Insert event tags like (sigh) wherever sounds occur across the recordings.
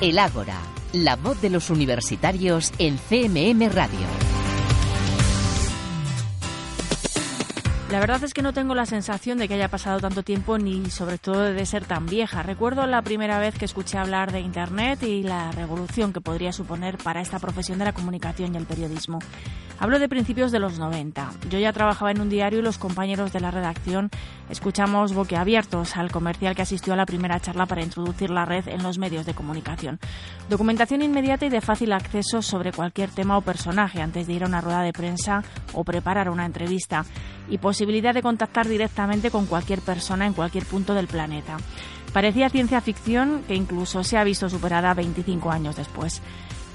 El Ágora, la voz de los universitarios en CMM Radio. La verdad es que no tengo la sensación de que haya pasado tanto tiempo ni sobre todo de ser tan vieja. Recuerdo la primera vez que escuché hablar de Internet y la revolución que podría suponer para esta profesión de la comunicación y el periodismo. Hablo de principios de los 90. Yo ya trabajaba en un diario y los compañeros de la redacción escuchamos boquiabiertos al comercial que asistió a la primera charla para introducir la red en los medios de comunicación. Documentación inmediata y de fácil acceso sobre cualquier tema o personaje antes de ir a una rueda de prensa o preparar una entrevista y posibilidad de contactar directamente con cualquier persona en cualquier punto del planeta. Parecía ciencia ficción que incluso se ha visto superada 25 años después.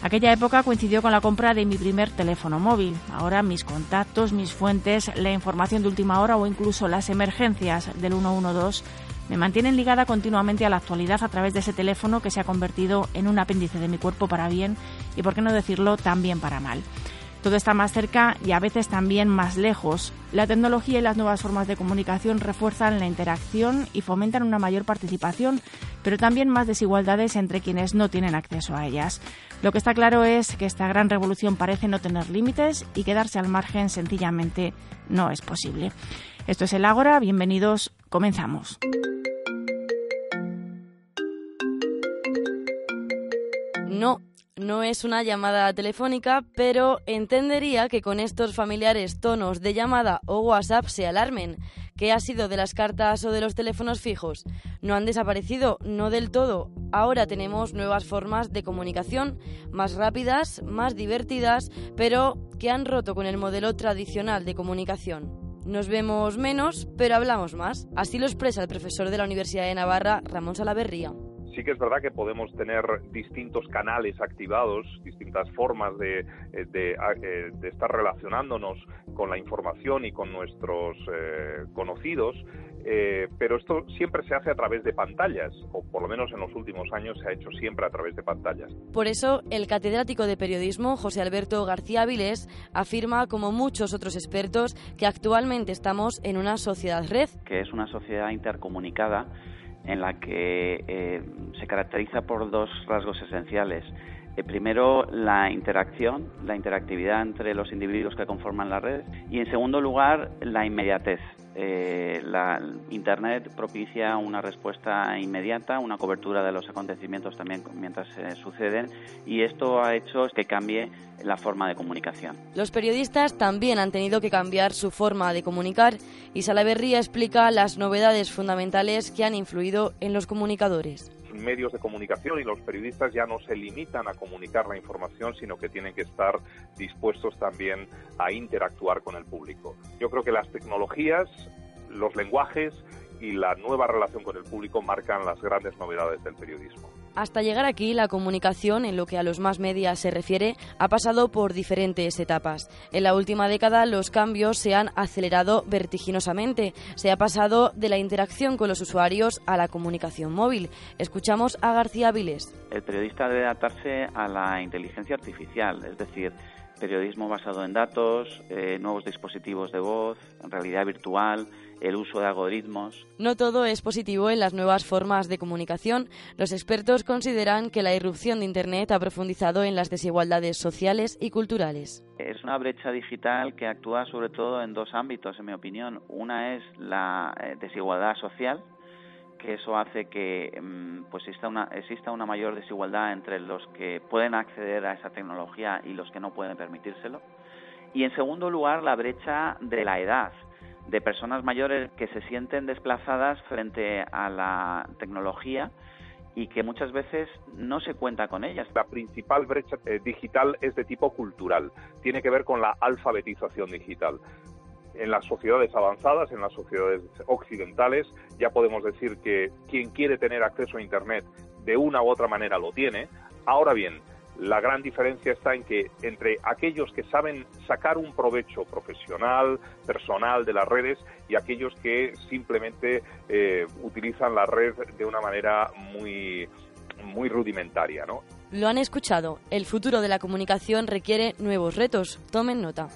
Aquella época coincidió con la compra de mi primer teléfono móvil. Ahora mis contactos, mis fuentes, la información de última hora o incluso las emergencias del 112 me mantienen ligada continuamente a la actualidad a través de ese teléfono que se ha convertido en un apéndice de mi cuerpo para bien y, por qué no decirlo, también para mal. Todo está más cerca y a veces también más lejos. La tecnología y las nuevas formas de comunicación refuerzan la interacción y fomentan una mayor participación, pero también más desigualdades entre quienes no tienen acceso a ellas. Lo que está claro es que esta gran revolución parece no tener límites y quedarse al margen sencillamente no es posible. Esto es el Ágora, bienvenidos, comenzamos. No, no es una llamada telefónica, pero entendería que con estos familiares tonos de llamada o WhatsApp se alarmen. ¿Qué ha sido de las cartas o de los teléfonos fijos? No han desaparecido, no del todo. Ahora tenemos nuevas formas de comunicación, más rápidas, más divertidas, pero que han roto con el modelo tradicional de comunicación. Nos vemos menos, pero hablamos más. Así lo expresa el profesor de la Universidad de Navarra, Ramón Salaverría sí que es verdad que podemos tener distintos canales activados, distintas formas de, eh, eh, de, estar relacionándonos con la información y con nuestros eh, conocidos, pero esto siempre se hace a través de pantallas, o por lo menos en los últimos años se ha hecho siempre a través de pantallas. Por eso, el catedrático de periodismo, José Alberto García Vilés, afirma, como muchos otros expertos, que actualmente estamos en una sociedad red. Que es una sociedad intercomunicada en la que eh, se caracteriza por dos rasgos esenciales. Eh, primero, la interacción, la interactividad entre los individuos que conforman la red y, en segundo lugar, la inmediatez. Eh, la Internet propicia una respuesta inmediata, una cobertura de los acontecimientos también mientras suceden y esto ha hecho que cambie la forma de comunicación. Los periodistas también han tenido que cambiar su forma de comunicar y Salaverría explica las novedades fundamentales que han influido en los comunicadores medios de comunicación y los periodistas ya no se limitan a comunicar la información, sino que tienen que estar dispuestos también a interactuar con el público. Yo creo que las tecnologías, los lenguajes y la nueva relación con el público marcan las grandes novedades del periodismo. Hasta llegar aquí, la comunicación, en lo que a los más medias se refiere, ha pasado por diferentes etapas. En la última década, los cambios se han acelerado vertiginosamente. Se ha pasado de la interacción con los usuarios a la comunicación móvil. Escuchamos a García Viles. El periodista debe adaptarse a la inteligencia artificial, es decir, periodismo basado en datos, eh, nuevos dispositivos de voz, realidad virtual, el uso de algoritmos. No todo es positivo en las nuevas formas de comunicación. Los expertos consideran que la irrupción de Internet ha profundizado en las desigualdades sociales y culturales. Es una brecha digital que actúa sobre todo en dos ámbitos, en mi opinión. Una es la eh, desigualdad social, que eso hace que mm, pues exista una, exista una mayor desigualdad entre los que pueden acceder a esa tecnología y los que no pueden permitírselo. Y en segundo lugar, la brecha de la edad de personas mayores que se sienten desplazadas frente a la tecnología y que muchas veces no se cuenta con ellas. La principal brecha eh, digital es de tipo cultural, tiene que ver con la alfabetización digital. En las sociedades avanzadas, en las sociedades occidentales, ya podemos decir que quien quiere tener acceso a Internet de una u otra manera lo tiene. Ahora bien, la gran diferencia está en que entre aquellos que saben sacar un provecho profesional, personal de las redes y aquellos que simplemente eh, utilizan la red de una manera muy, muy rudimentaria. ¿no? Lo han escuchado. El futuro de la comunicación requiere nuevos retos. Tomen nota.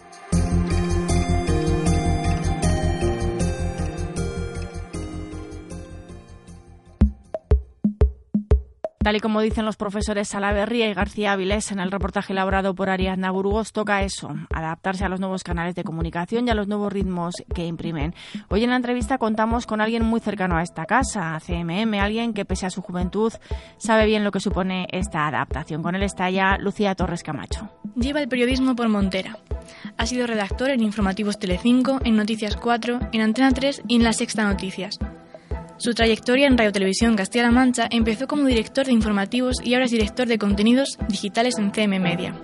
Tal y como dicen los profesores Salaverría y García Avilés en el reportaje elaborado por Ariadna Burgos, toca eso, adaptarse a los nuevos canales de comunicación y a los nuevos ritmos que imprimen. Hoy en la entrevista contamos con alguien muy cercano a esta casa, a CMM, alguien que pese a su juventud sabe bien lo que supone esta adaptación. Con él está ya Lucía Torres Camacho. Lleva el periodismo por Montera. Ha sido redactor en Informativos Telecinco, en Noticias 4, en Antena 3 y en La Sexta Noticias. Su trayectoria en Radio Televisión Castilla-La Mancha empezó como director de informativos y ahora es director de contenidos digitales en CM Media.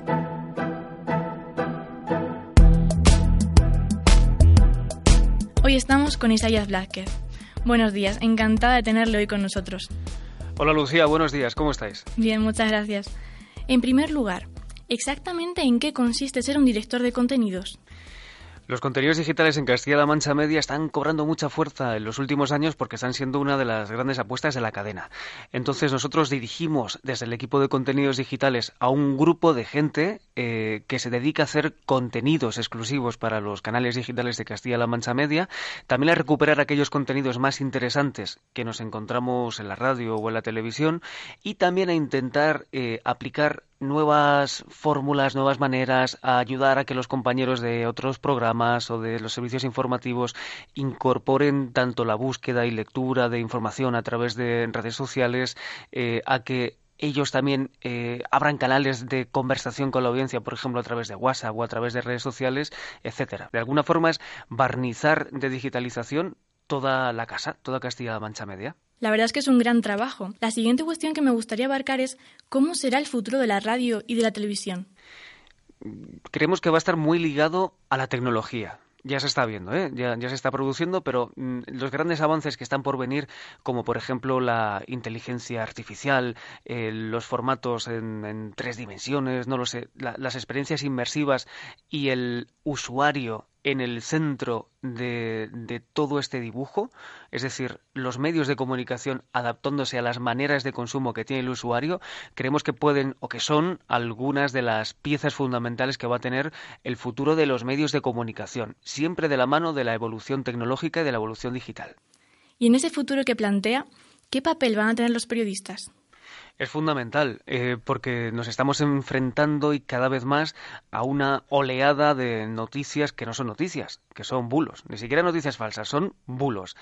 Hoy estamos con Isaías Blázquez. Buenos días, encantada de tenerle hoy con nosotros. Hola Lucía, buenos días, ¿cómo estáis? Bien, muchas gracias. En primer lugar, ¿exactamente en qué consiste ser un director de contenidos? Los contenidos digitales en Castilla-La Mancha Media están cobrando mucha fuerza en los últimos años porque están siendo una de las grandes apuestas de la cadena. Entonces nosotros dirigimos desde el equipo de contenidos digitales a un grupo de gente eh, que se dedica a hacer contenidos exclusivos para los canales digitales de Castilla-La Mancha Media, también a recuperar aquellos contenidos más interesantes que nos encontramos en la radio o en la televisión y también a intentar eh, aplicar nuevas fórmulas, nuevas maneras, a ayudar a que los compañeros de otros programas o de los servicios informativos incorporen tanto la búsqueda y lectura de información a través de redes sociales, eh, a que ellos también eh, abran canales de conversación con la audiencia, por ejemplo, a través de WhatsApp o a través de redes sociales, etcétera. De alguna forma es barnizar de digitalización toda la casa, toda Castilla-La Mancha Media. La verdad es que es un gran trabajo. La siguiente cuestión que me gustaría abarcar es cómo será el futuro de la radio y de la televisión. Creemos que va a estar muy ligado a la tecnología ya se está viendo, ¿eh? ya, se está produciendo, pero mm, los grandes avances que están por venir, como por ejemplo la inteligencia artificial, eh, los formatos en, tres dimensiones, no lo sé, las experiencias inmersivas y el usuario en el centro de, todo este dibujo, es decir, los medios de comunicación adaptándose a las maneras de consumo que tiene el usuario, creemos que pueden o que son algunas de las piezas fundamentales que va a tener el futuro de los medios de comunicación, siempre de la mano de la evolución tecnológica y de la evolución digital. Y en ese futuro que plantea, ¿qué papel van a tener los periodistas? Es fundamental, eh, porque nos estamos enfrentando y cada vez más a una oleada de noticias que no son noticias, que son bulos, ni siquiera noticias falsas, son bulos.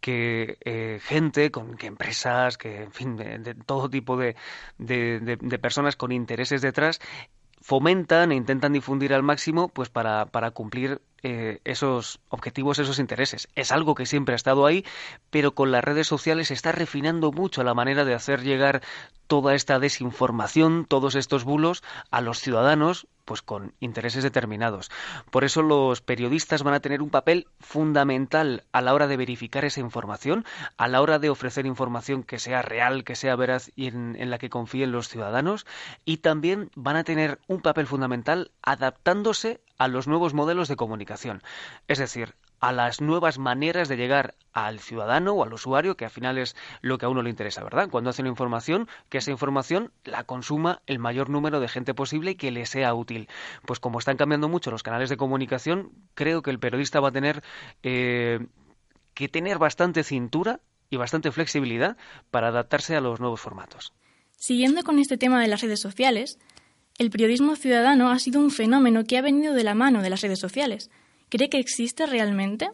Que eh, gente, con que empresas, que en fin, de, todo tipo de, de personas con intereses detrás fomentan e intentan difundir al máximo pues para, para cumplir eh, esos objetivos, esos intereses. Es algo que siempre ha estado ahí, pero con las redes sociales se está refinando mucho la manera de hacer llegar toda esta desinformación, todos estos bulos a los ciudadanos pues con intereses determinados. Por eso los periodistas van a tener un papel fundamental a la hora de verificar esa información, a la hora de ofrecer información que sea real, que sea veraz y en, en la que confíen los ciudadanos, y también van a tener un papel fundamental adaptándose a los nuevos modelos de comunicación, es decir, a las nuevas maneras de llegar al ciudadano o al usuario, que al final es lo que a uno le interesa, ¿verdad? Cuando hace una información, que esa información la consuma el mayor número de gente posible y que le sea útil. Pues como están cambiando mucho los canales de comunicación, creo que el periodista va a tener eh, que tener bastante cintura y bastante flexibilidad para adaptarse a los nuevos formatos. Siguiendo con este tema de las redes sociales, el periodismo ciudadano ha sido un fenómeno que ha venido de la mano de las redes sociales. ¿Cree que existe realmente?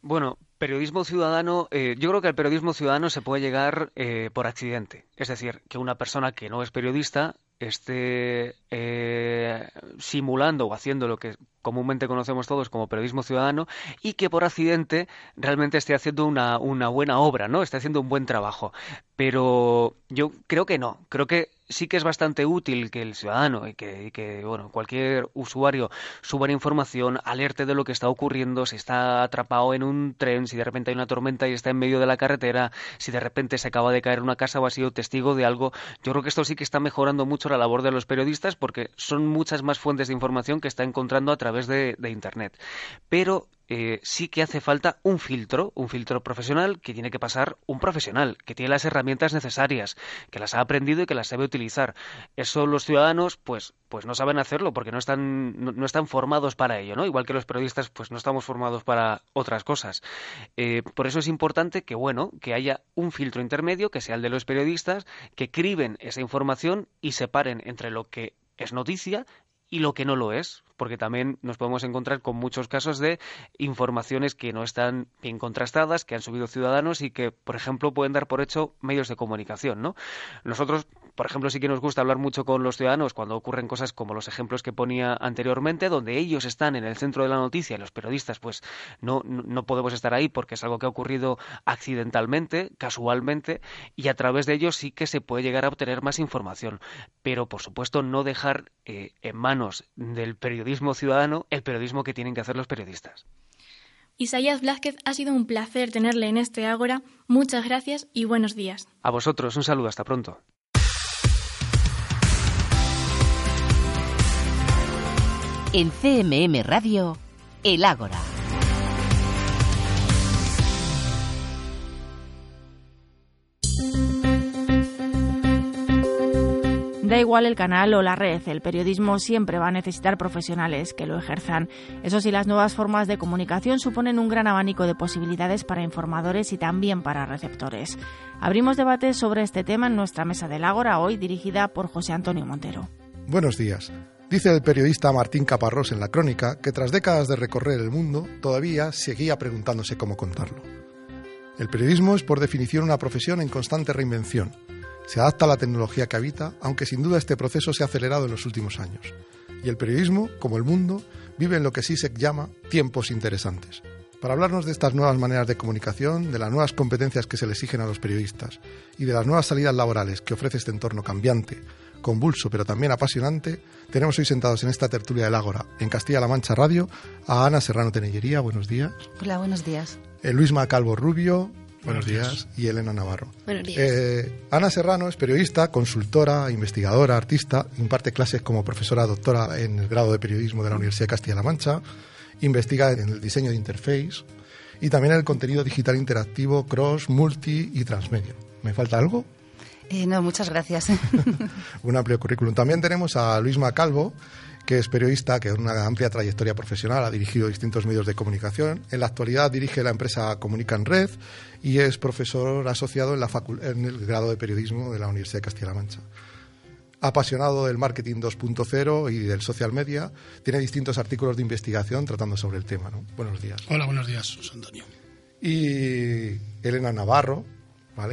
Bueno, periodismo ciudadano, eh, yo creo que al periodismo ciudadano se puede llegar eh, por accidente. Es decir, que una persona que no es periodista esté eh, simulando o haciendo lo que comúnmente conocemos todos como periodismo ciudadano y que por accidente realmente esté haciendo una, una buena obra, ¿no? Esté haciendo un buen trabajo. Pero yo creo que no. Creo que sí que es bastante útil que el ciudadano y que, bueno, cualquier usuario suba información, alerte de lo que está ocurriendo, si está atrapado en un tren, si de repente hay una tormenta y está en medio de la carretera, si de repente se acaba de caer una casa o ha sido testigo de algo. Yo creo que esto sí que está mejorando mucho la labor de los periodistas porque son muchas más fuentes de información que está encontrando a través de, de Internet. Pero eh, sí que hace falta un filtro, un filtro profesional que tiene que pasar un profesional, que tiene las herramientas necesarias, que las ha aprendido y que las sabe utilizar. Eso los ciudadanos, pues, pues no saben hacerlo porque no están, no, están formados para ello, ¿no? Igual que los periodistas, pues no estamos formados para otras cosas. Eh, por eso es importante que, bueno, que haya un filtro intermedio, que sea el de los periodistas, que criben esa información y separen entre lo que es noticia y lo que no lo es, porque también nos podemos encontrar con muchos casos de informaciones que no están bien contrastadas, que han subido ciudadanos y que, por ejemplo, pueden dar por hecho medios de comunicación, ¿no? Nosotros por ejemplo, sí que nos gusta hablar mucho con los ciudadanos cuando ocurren cosas como los ejemplos que ponía anteriormente, donde ellos están en el centro de la noticia y los periodistas, pues no, no podemos estar ahí porque es algo que ha ocurrido accidentalmente, casualmente, y a través de ellos sí que se puede llegar a obtener más información. Pero, por supuesto, no dejar eh, en manos del periodismo ciudadano el periodismo que tienen que hacer los periodistas. Isaías Blázquez, ha sido un placer tenerle en este Ágora. Muchas gracias y buenos días. A vosotros, un saludo, hasta pronto. En CMM Radio, El Ágora. Da igual el canal o la red, el periodismo siempre va a necesitar profesionales que lo ejerzan. Eso sí, las nuevas formas de comunicación suponen un gran abanico de posibilidades para informadores y también para receptores. Abrimos debate sobre este tema en nuestra mesa del Ágora, hoy dirigida por José Antonio Montero. Buenos días. Dice el periodista Martín Caparrós en la crónica que tras décadas de recorrer el mundo todavía seguía preguntándose cómo contarlo. El periodismo es por definición una profesión en constante reinvención. Se adapta a la tecnología que habita, aunque sin duda este proceso se ha acelerado en los últimos años. Y el periodismo, como el mundo, vive en lo que se llama tiempos interesantes. Para hablarnos de estas nuevas maneras de comunicación, de las nuevas competencias que se le exigen a los periodistas y de las nuevas salidas laborales que ofrece este entorno cambiante, convulso pero también apasionante, tenemos hoy sentados en esta tertulia del Ágora, en Castilla-La Mancha Radio, a Ana Serrano Tenellería, buenos días. Hola, buenos días. Eh, Luis Macalvo Rubio, buenos, días. Y Elena Navarro. Buenos días. Eh, Ana Serrano es periodista, consultora, investigadora, artista, imparte clases como profesora doctora en el grado de periodismo de la Universidad de Castilla-La Mancha, investiga en el diseño de interface y también en el contenido digital interactivo, cross, multi y transmedia. ¿Me falta algo? Eh, no, muchas gracias. (laughs) Un amplio currículum. También tenemos a Luis Macalvo, que es periodista, que es una amplia trayectoria profesional, ha dirigido distintos medios de comunicación. En la actualidad dirige la empresa Comunican Red y es profesor asociado en, la en el grado de periodismo de la Universidad de Castilla-La Mancha. Apasionado del marketing 2.0 y del social media, tiene distintos artículos de investigación tratando sobre el tema. Buenos días. Hola, buenos días, Antonio. Y Elena Navarro,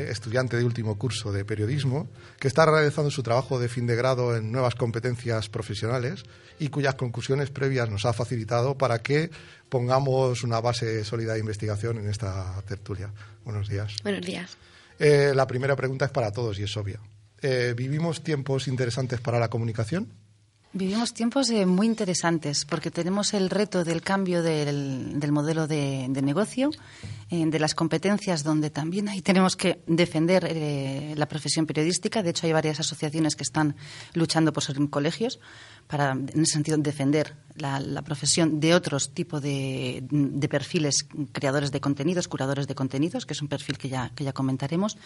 estudiante de último curso de periodismo, que está realizando su trabajo de fin de grado en nuevas competencias profesionales y cuyas conclusiones previas nos ha facilitado para que pongamos una base sólida de investigación en esta tertulia. Buenos días. Buenos días. Eh, la primera pregunta es para todos y es obvia. Eh, ¿Vivimos tiempos interesantes para la comunicación? Vivimos tiempos eh, muy interesantes porque tenemos el reto del cambio del, modelo de, negocio, eh, de las competencias donde también ahí tenemos que defender eh, la profesión periodística. De hecho, hay varias asociaciones que están luchando por ser colegios para, en ese sentido, defender la, profesión de otros tipos de, de, perfiles creadores de contenidos, curadores de contenidos, que es un perfil que ya, que ya comentaremos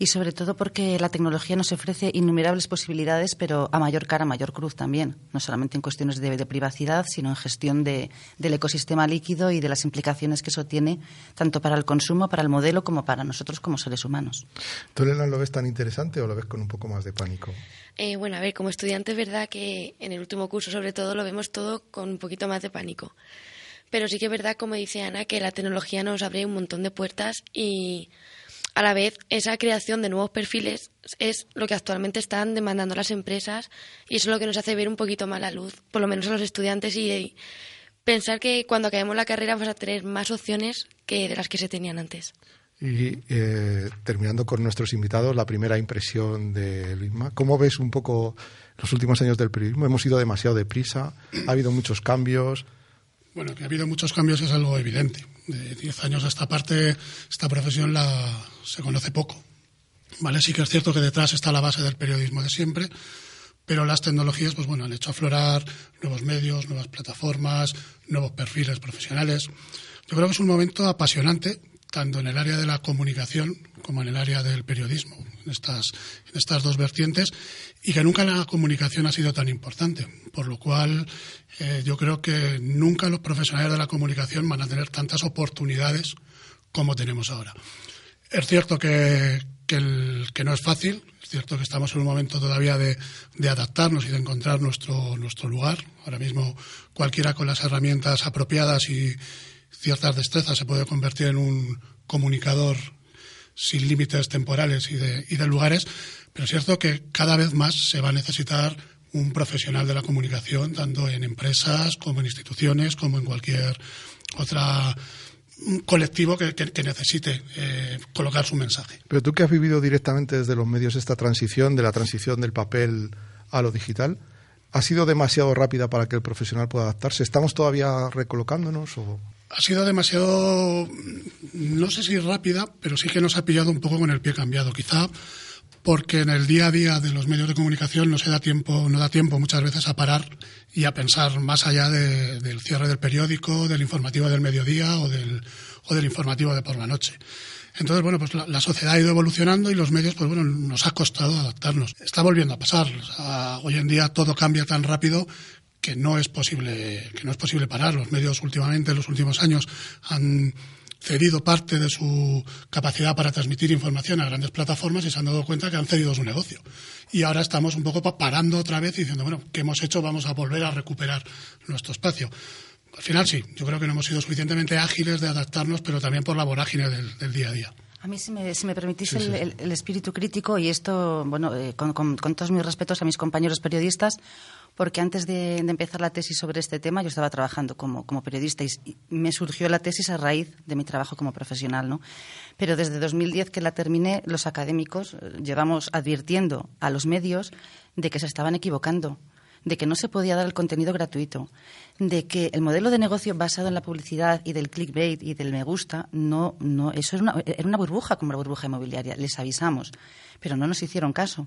y sobre todo porque la tecnología nos ofrece innumerables posibilidades, pero a mayor cara, a mayor cruz también, no solamente en cuestiones de, privacidad, sino en gestión del ecosistema líquido y de las implicaciones que eso tiene tanto para el consumo, para el modelo, como para nosotros como seres humanos. ¿Tú, Elena, lo ves tan interesante o lo ves con un poco más de pánico? Eh, bueno, a ver, como estudiante es verdad que en el último curso sobre todo lo vemos todo con un poquito más de pánico. Pero sí que es verdad, como dice Ana, que la tecnología nos abre un montón de puertas y a la vez, esa creación de nuevos perfiles es lo que actualmente están demandando las empresas y eso es lo que nos hace ver un poquito más la luz, por lo menos a los estudiantes, y pensar que cuando acabemos la carrera vamos a tener más opciones que de las que se tenían antes. Y eh, terminando con nuestros invitados, la primera impresión de Luisma. ¿Cómo ves un poco los últimos años del periodismo? Hemos ido demasiado deprisa, ha habido muchos cambios. Bueno, que ha habido muchos cambios es algo evidente de 10 años a esta parte, esta profesión la, se conoce poco. ¿vale? Sí que es cierto que detrás está la base del periodismo de siempre, pero las tecnologías pues bueno, han hecho aflorar nuevos medios, nuevas plataformas, nuevos perfiles profesionales. Yo creo que es un momento apasionante, tanto en el área de la comunicación como en el área del periodismo, en estas, en estas dos vertientes, y que nunca la comunicación ha sido tan importante. Por lo cual, eh, yo creo que nunca los profesionales de la comunicación van a tener tantas oportunidades como tenemos ahora. Es cierto que, que, no es fácil, es cierto que estamos en un momento todavía de, adaptarnos y de encontrar nuestro, nuestro lugar. Ahora mismo cualquiera con las herramientas apropiadas y ciertas destrezas se puede convertir en un comunicador sin límites temporales y de, y de lugares, pero es cierto que cada vez más se va a necesitar un profesional de la comunicación, tanto en empresas como en instituciones, como en cualquier otra colectivo que, necesite eh, colocar su mensaje. Pero tú que has vivido directamente desde los medios esta transición, de la transición del papel a lo digital, ¿ha sido demasiado rápida para que el profesional pueda adaptarse? ¿Estamos todavía recolocándonos? O... Ha sido demasiado, no sé si rápida, pero sí que nos ha pillado un poco con el pie cambiado. Quizá porque en el día a día de los medios de comunicación no se da tiempo, no da tiempo muchas veces a parar y a pensar más allá del cierre del periódico, del informativo del mediodía o del, o del informativo de por la noche. Entonces, bueno, pues la, sociedad ha ido evolucionando y los medios, pues bueno, nos ha costado adaptarnos. Está volviendo a pasar. hoy en día todo cambia tan rápido que no es posible, que no es posible parar. Los medios últimamente, en los últimos años, han cedido parte de su capacidad para transmitir información a grandes plataformas y se han dado cuenta que han cedido su negocio. Y ahora estamos un poco parando otra vez y diciendo, bueno, ¿qué hemos hecho? Vamos a volver a recuperar nuestro espacio. Al final sí, yo creo que no hemos sido suficientemente ágiles de adaptarnos, pero también por la vorágine del, día a día. A mí, si me, si me permitís El, espíritu crítico, y esto, bueno, eh, con, con todos mis respetos a mis compañeros periodistas, porque antes de, empezar la tesis sobre este tema yo estaba trabajando como, periodista y, me surgió la tesis a raíz de mi trabajo como profesional. ¿no? Pero desde 2010 que la terminé, los académicos eh, llevamos advirtiendo a los medios de que se estaban equivocando de que no se podía dar el contenido gratuito, de que el modelo de negocio basado en la publicidad y del clickbait y del me gusta, no, no, eso era una, era una burbuja como la burbuja inmobiliaria. Les avisamos, pero no nos hicieron caso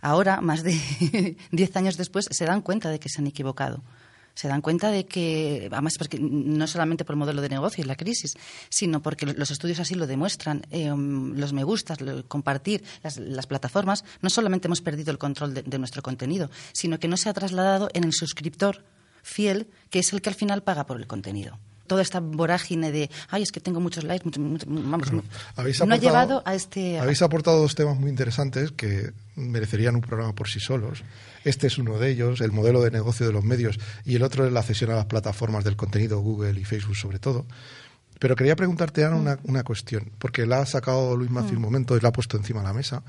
ahora, más de (laughs) diez años después, se dan cuenta de que se han equivocado. Se dan cuenta de que, además, porque no solamente por el modelo de negocio y la crisis, sino porque los estudios así lo demuestran, eh, los me gustas, compartir, las, plataformas, no solamente hemos perdido el control de nuestro contenido, sino que no se ha trasladado en el suscriptor fiel, que es el que al final paga por el contenido toda esta vorágine de, ay, es que tengo muchos likes, vamos, no ha llevado a este... Habéis aportado dos temas muy interesantes que merecerían un programa por sí solos. Este es uno de ellos, el modelo de negocio de los medios, y el otro es la cesión a las plataformas del contenido, Google y Facebook sobre todo. Pero quería preguntarte, Ana, una, una cuestión, porque la ha sacado Luis Macio un mm. momento y la ha puesto encima de la mesa.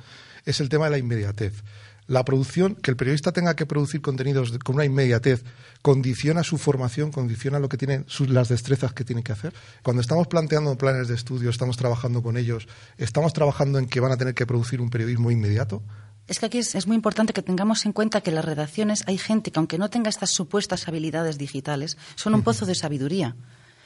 Es el tema de la inmediatez la producción, que el periodista tenga que producir contenidos con una inmediatez, condiciona su formación, condiciona lo que tienen las destrezas que tiene que hacer. Cuando estamos planteando planes de estudio, estamos trabajando con ellos, estamos trabajando en que van a tener que producir un periodismo inmediato. Es que aquí es, muy importante que tengamos en cuenta que en las redacciones hay gente que, aunque no tenga estas supuestas habilidades digitales, son un pozo de sabiduría.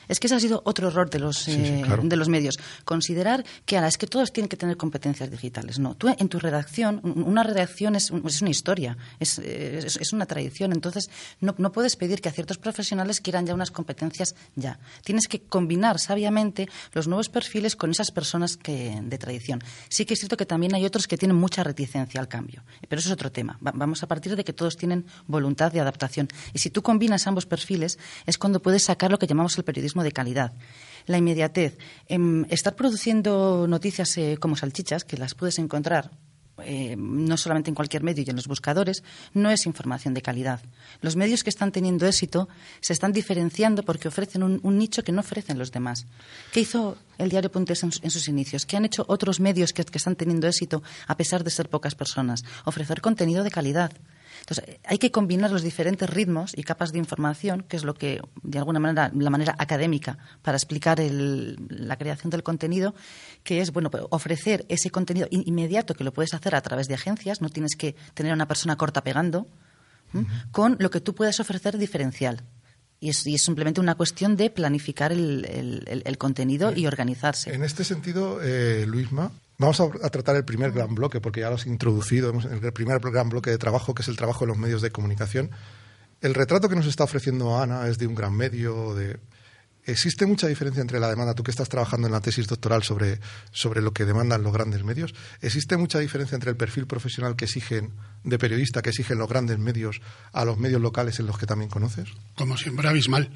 Es que ese ha sido otro error de los, eh, de los medios. Considerar que ahora es que todos tienen que tener competencias digitales. No, tú en tu redacción, una redacción es, es una historia, es, es, una tradición. Entonces, no, no, puedes pedir que a ciertos profesionales quieran ya unas competencias ya. Tienes que combinar sabiamente los nuevos perfiles con esas personas que, de tradición. Sí que es cierto que también hay otros que tienen mucha reticencia al cambio. Pero eso es otro tema. vamos a partir de que todos tienen voluntad de adaptación. Y si tú combinas ambos perfiles, es cuando puedes sacar lo que llamamos el periodismo de calidad. La inmediatez. Em, estar produciendo noticias eh, como salchichas, que las puedes encontrar eh, no solamente en cualquier medio y en los buscadores, no es información de calidad. Los medios que están teniendo éxito se están diferenciando porque ofrecen un, nicho que no ofrecen los demás. ¿Qué hizo el diario Puntes en, sus inicios? ¿Qué han hecho otros medios que están teniendo éxito a pesar de ser pocas personas? Ofrecer contenido de calidad. Entonces, hay que combinar los diferentes ritmos y capas de información, que es lo que, de alguna manera, la manera académica para explicar la creación del contenido, que es, bueno, pues, ofrecer ese contenido inmediato que lo puedes hacer a través de agencias, no tienes que tener a una persona corta pegando, con lo que tú puedes ofrecer diferencial. Y es, simplemente una cuestión de planificar el, contenido y organizarse. En este sentido, eh, Luisma, Vamos a, tratar el primer gran bloque, porque ya lo has introducido, el primer gran bloque de trabajo, que es el trabajo de los medios de comunicación. El retrato que nos está ofreciendo Ana es de un gran medio, de, ¿Existe mucha diferencia entre la demanda, tú que estás trabajando en la tesis doctoral sobre, sobre lo que demandan los grandes medios, ¿existe mucha diferencia entre el perfil profesional que exigen de periodista, que exigen los grandes medios, a los medios locales en los que también conoces? Como siempre, abismal.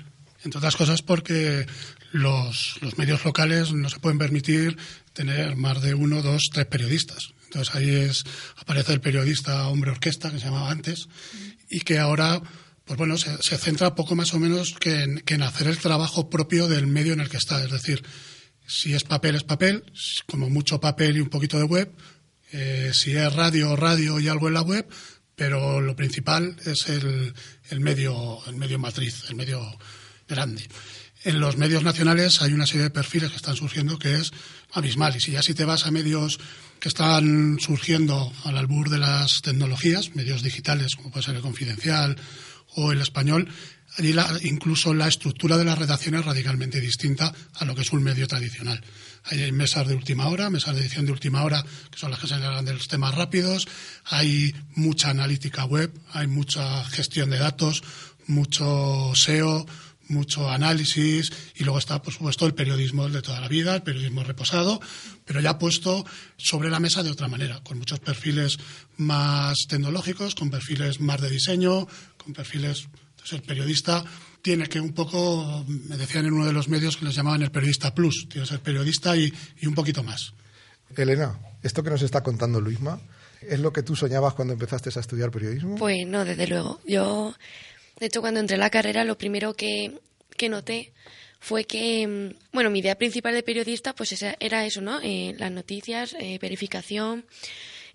Entre otras cosas porque los, medios locales no se pueden permitir tener más de uno, dos, tres periodistas. Entonces ahí es, aparece el periodista hombre orquesta, que se llamaba antes, y que ahora pues bueno, se, centra poco más o menos que en, hacer el trabajo propio del medio en el que está. Es decir, si es papel, es papel, como mucho papel y un poquito de web. Eh, si es radio, radio y algo en la web, pero lo principal es el, el, medio, el medio matriz, el medio grande. En los medios nacionales hay una serie de perfiles que están surgiendo que es abismal. Y si ya si te vas a medios que están surgiendo al albur de las tecnologías, medios digitales como puede ser el Confidencial o el español, allí incluso la estructura de la redacción es radicalmente distinta a lo que es un medio tradicional. hay mesas de última hora, mesas de edición de última hora, que son las que se encargan de los temas rápidos, hay mucha analítica web, hay mucha gestión de datos, mucho SEO, mucho análisis y luego está, por supuesto, el periodismo de toda la vida, el periodismo reposado, pero ya puesto sobre la mesa de otra manera, con muchos perfiles más tecnológicos, con perfiles más de diseño, con perfiles. Entonces, el periodista tiene que un poco, me decían en uno de los medios que les llamaban el periodista plus, tiene que ser periodista y, y un poquito más. Elena, esto que nos está contando Luisma, ¿es lo que tú soñabas cuando empezaste a estudiar periodismo? Pues no, desde luego. Yo de hecho, cuando entré a la carrera, lo primero que, que noté fue que, mm, bueno, mi idea principal de periodista, pues era eso, ¿no? Eh, las noticias, eh, verificación.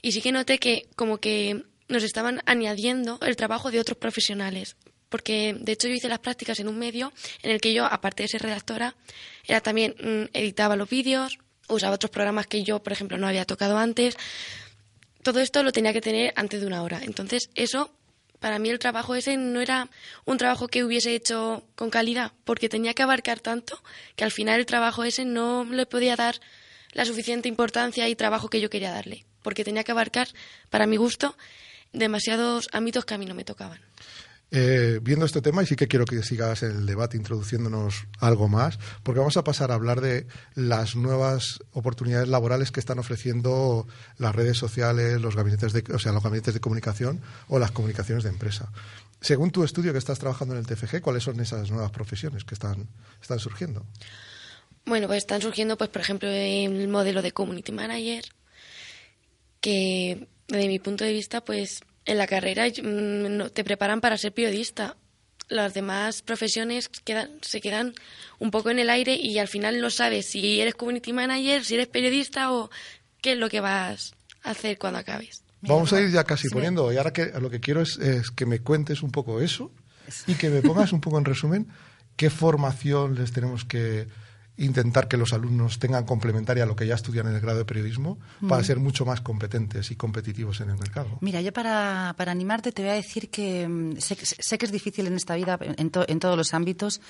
Y sí que noté que como que nos estaban añadiendo el trabajo de otros profesionales. Porque, de hecho, yo hice las prácticas en un medio en el que yo, aparte de ser redactora, era también mm, editaba los vídeos, usaba otros programas que yo, por ejemplo, no había tocado antes. Todo esto lo tenía que tener antes de una hora. Entonces, eso para mí el trabajo ese no era un trabajo que hubiese hecho con calidad, porque tenía que abarcar tanto que al final el trabajo ese no le podía dar la suficiente importancia y trabajo que yo quería darle, porque tenía que abarcar, para mi gusto, demasiados ámbitos que a mí no me tocaban. Eh, viendo este tema, y sí que quiero que sigas el debate introduciéndonos algo más, porque vamos a pasar a hablar de las nuevas oportunidades laborales que están ofreciendo las redes sociales, los gabinetes de, o sea, los gabinetes de comunicación o las comunicaciones de empresa. Según tu estudio que estás trabajando en el TFG, ¿cuáles son esas nuevas profesiones que están, están surgiendo? Bueno, pues están surgiendo, pues, por ejemplo, el modelo de community manager, que desde mi punto de vista, pues en la carrera mm, te preparan para ser periodista. Las demás profesiones quedan, se quedan un poco en el aire y al final no sabes si eres community manager, si eres periodista o qué es lo que vas a hacer cuando acabes. Vamos a ir ya casi poniendo, y ahora que lo que quiero es, es que me cuentes un poco eso y que me pongas un poco en resumen qué formación les tenemos que, intentar que los alumnos tengan complementaria a lo que ya estudian en el grado de periodismo para ser mucho más competentes y competitivos en el mercado. Mira, yo para, para animarte te voy a decir que mm, sé, que es difícil en esta vida, en, en todos los ámbitos,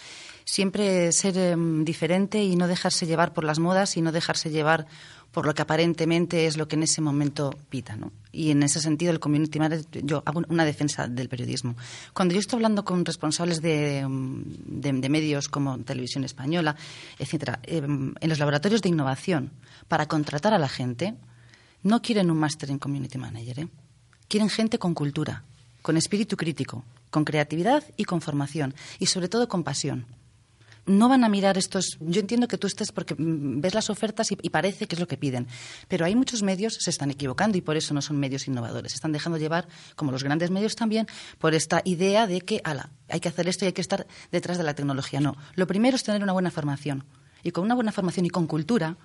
siempre ser em, diferente y no dejarse llevar por las modas y no dejarse llevar por lo que aparentemente es lo que en ese momento pita. ¿no? Y en ese sentido, el community manager, yo hago una defensa del periodismo. Cuando yo estoy hablando con responsables de, medios como Televisión Española, etcétera, em, en los laboratorios de innovación, para contratar a la gente, no quieren un máster en community manager. ¿eh? Quieren gente con cultura, con espíritu crítico, con creatividad y con formación, y sobre todo con pasión no van a mirar estos. Yo entiendo que tú estés porque mm, ves las ofertas y, parece que es lo que piden, pero hay muchos medios se están equivocando y por eso no son medios innovadores. Se están dejando llevar, como los grandes medios también, por esta idea de que, ala, hay que hacer esto y hay que estar detrás de la tecnología. No. Lo primero es tener una buena formación. Y con una buena formación y con cultura,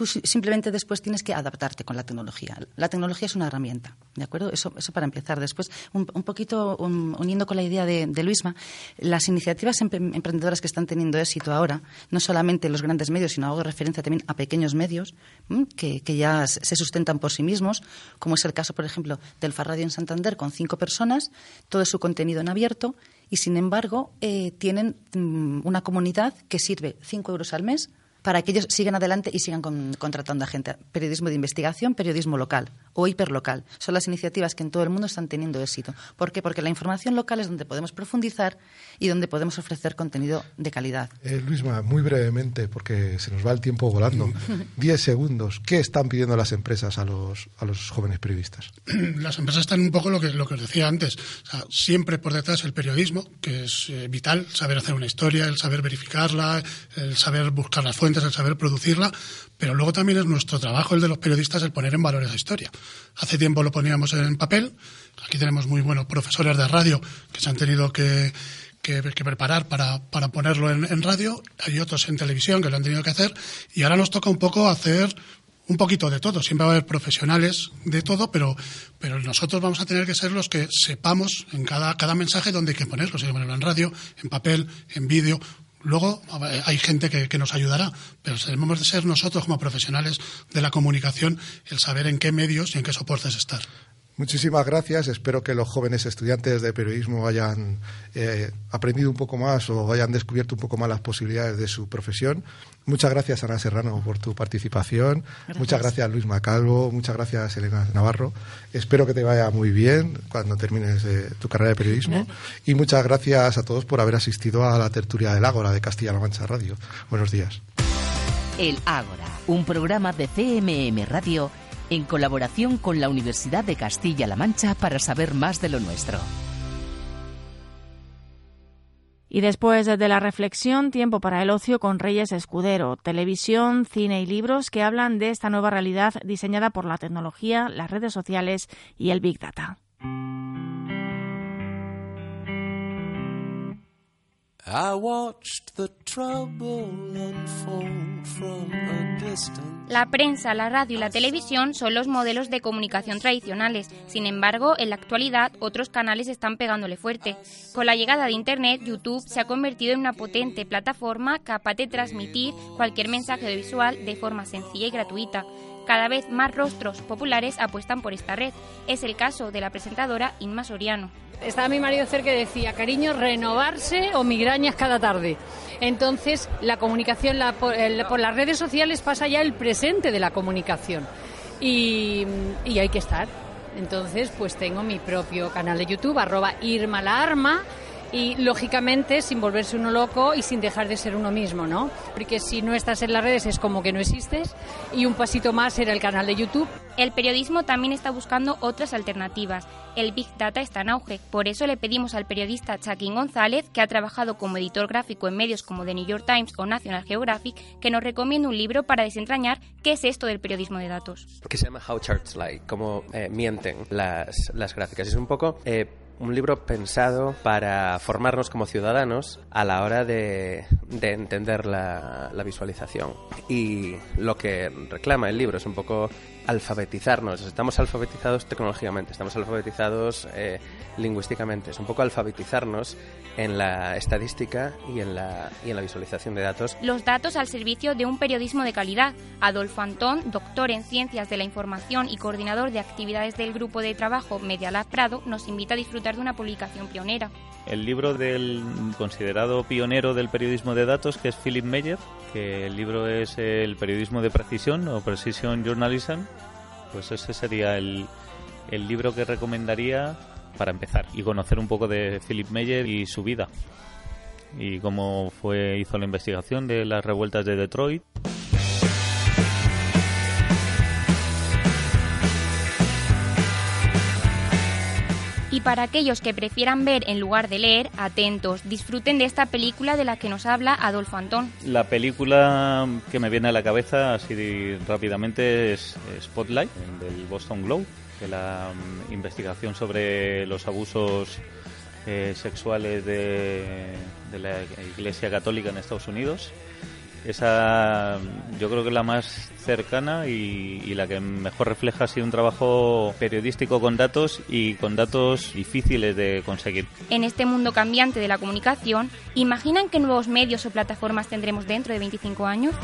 Tú simplemente después tienes que adaptarte con la tecnología. La tecnología es una herramienta, ¿de acuerdo? Eso, eso para empezar. Después, un, poquito uniendo con la idea de, Luisma, las iniciativas emprendedoras que están teniendo éxito ahora, no solamente los grandes medios, sino hago referencia también a pequeños medios que, ya se sustentan por sí mismos, como es el caso, por ejemplo, del Farradio en Santander, con cinco personas, todo su contenido en abierto, y sin embargo eh, tienen mm, una comunidad que sirve cinco euros al mes para que ellos sigan adelante y sigan contratando a gente. Periodismo de investigación, periodismo local o hiperlocal. Son las iniciativas que en todo el mundo están teniendo éxito. ¿Por qué? Porque la información local es donde podemos profundizar y donde podemos ofrecer contenido de calidad. Eh, Luisma, muy brevemente, porque se nos va el tiempo volando. (laughs) Diez segundos. ¿Qué están pidiendo las empresas a los, a los jóvenes periodistas? (clears throat) Las empresas están un poco lo que, lo que os decía antes. siempre por detrás el periodismo, que es eh, vital, saber hacer una historia, el saber verificarla, el saber buscar las fuentes, el saber producirla, pero luego también es nuestro trabajo, el de los periodistas, el poner en valor esa historia. Hace tiempo lo poníamos en papel, aquí tenemos muy buenos profesores de radio que se han tenido que, preparar para, ponerlo en, radio, hay otros en televisión que lo han tenido que hacer, y ahora nos toca un poco hacer un poquito de todo. Siempre va a haber profesionales de todo, pero, pero nosotros vamos a tener que ser los que sepamos en cada, cada mensaje dónde hay que ponerlo, si hay que ponerlo en radio, en papel, en vídeo, Luego hay gente que, nos ayudará, pero debemos de ser nosotros como profesionales de la comunicación el saber en qué medios y en qué soportes estar. Muchísimas gracias. Espero que los jóvenes estudiantes de periodismo hayan eh, aprendido un poco más o hayan descubierto un poco más las posibilidades de su profesión. Muchas gracias, Ana Serrano, por tu participación. Muchas gracias, Luis Macalvo. Muchas gracias, Elena Navarro. Espero que te vaya muy bien cuando termines eh, tu carrera de periodismo. Y muchas gracias a todos por haber asistido a la tertulia del Ágora de Castilla-La Mancha Radio. Buenos días. El Ágora, un programa de CMM Radio en colaboración con la Universidad de Castilla-La Mancha para saber más de lo nuestro. Y después de la reflexión, tiempo para el ocio con Reyes Escudero, televisión, cine y libros que hablan de esta nueva realidad diseñada por la tecnología, las redes sociales y el Big Data. La prensa, la radio y la televisión son los modelos de comunicación tradicionales. Sin embargo, en la actualidad otros canales están pegándole fuerte. Con la llegada de Internet, YouTube se ha convertido en una potente plataforma capaz de transmitir cualquier mensaje visual de forma sencilla y gratuita. Cada vez más rostros populares apuestan por esta red. Es el caso de la presentadora Inma Soriano. Estaba mi marido cerca y decía, cariño, renovarse o migrañas cada tarde. Entonces, la comunicación por, las redes sociales pasa ya el presente de la comunicación. Y, y, hay que estar. Entonces, pues tengo mi propio canal de YouTube, arroba Irma la Arma, y lógicamente sin volverse uno loco y sin dejar de ser uno mismo, ¿no? Porque si no estás en las redes es como que no existes y un pasito más era el canal de YouTube. El periodismo también está buscando otras alternativas. El Big Data está en auge, por eso le pedimos al periodista Chaquín González, que ha trabajado como editor gráfico en medios como The New York Times o National Geographic, que nos recomiende un libro para desentrañar qué es esto del periodismo de datos. Que se llama How Charts Lie, cómo eh, mienten las, las gráficas. Es un poco eh, un libro pensado para formarnos como ciudadanos a la hora de, entender la, visualización. Y lo que reclama el libro es un poco alfabetizarnos. Estamos alfabetizados tecnológicamente, estamos alfabetizados eh, lingüísticamente. Es un poco alfabetizarnos en la estadística y en la, y en la visualización de datos. Los datos al servicio de un periodismo de calidad. Adolfo Antón, doctor en Ciencias de la Información y coordinador de actividades del grupo de trabajo Media Lab Prado, nos invita a disfrutar de una publicación pionera. El libro del considerado pionero del periodismo de datos, que es Philip Meyer, que el libro es el periodismo de precisión o Precision Journalism, pues ese sería el, libro que recomendaría para empezar y conocer un poco de Philip Meyer y su vida y cómo fue hizo la investigación de las revueltas de Detroit. Y para aquellos que prefieran ver en lugar de leer, atentos, disfruten de esta película de la que nos habla Adolfo Antón. La película que me viene a la cabeza así rápidamente es Spotlight, del Boston Globe, de la mm, investigación sobre los abusos eh, sexuales de, de la Iglesia Católica en Estados Unidos esa yo creo que es la más cercana y, la que mejor refleja ha sido un trabajo periodístico con datos y con datos difíciles de conseguir. En este mundo cambiante de la comunicación, ¿imaginan qué nuevos medios o plataformas tendremos dentro de 25 años?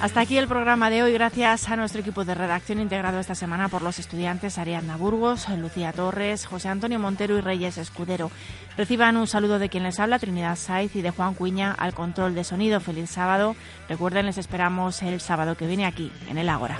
Hasta aquí el programa de hoy, gracias a nuestro equipo de redacción integrado esta semana por los estudiantes Ariadna Burgos, Lucía Torres, José Antonio Montero y Reyes Escudero. Reciban un saludo de quien les habla, Trinidad Saiz y de Juan Cuña al control de sonido. Feliz sábado. Recuerden, les esperamos el sábado que viene aquí, en el Ágora.